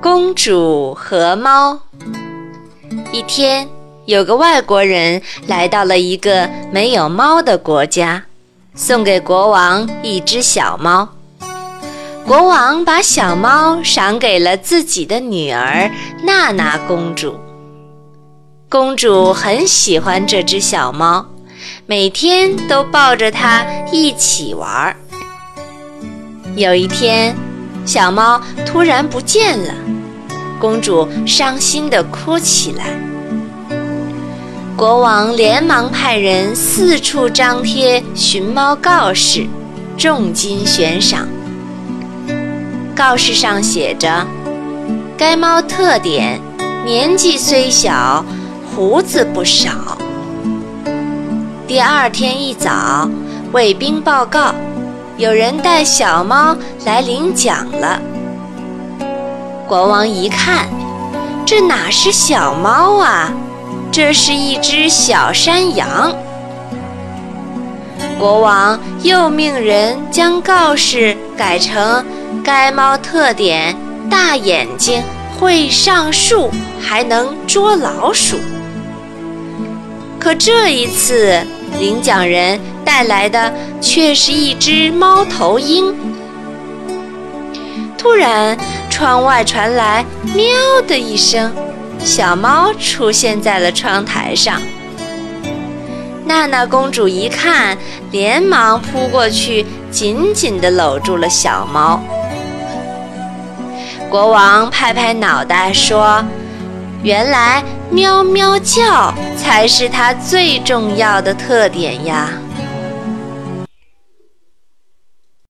公主和猫。一天，有个外国人来到了一个没有猫的国家，送给国王一只小猫。国王把小猫赏给了自己的女儿娜娜公主。公主很喜欢这只小猫，每天都抱着它一起玩儿。有一天，小猫突然不见了。公主伤心地哭起来。国王连忙派人四处张贴寻猫告示，重金悬赏。告示上写着：“该猫特点，年纪虽小，胡子不少。”第二天一早，卫兵报告，有人带小猫来领奖了。国王一看，这哪是小猫啊？这是一只小山羊。国王又命人将告示改成：该猫特点大眼睛，会上树，还能捉老鼠。可这一次，领奖人带来的却是一只猫头鹰。突然，窗外传来“喵”的一声，小猫出现在了窗台上。娜娜公主一看，连忙扑过去，紧紧地搂住了小猫。国王拍拍脑袋说：“原来喵喵叫才是它最重要的特点呀！”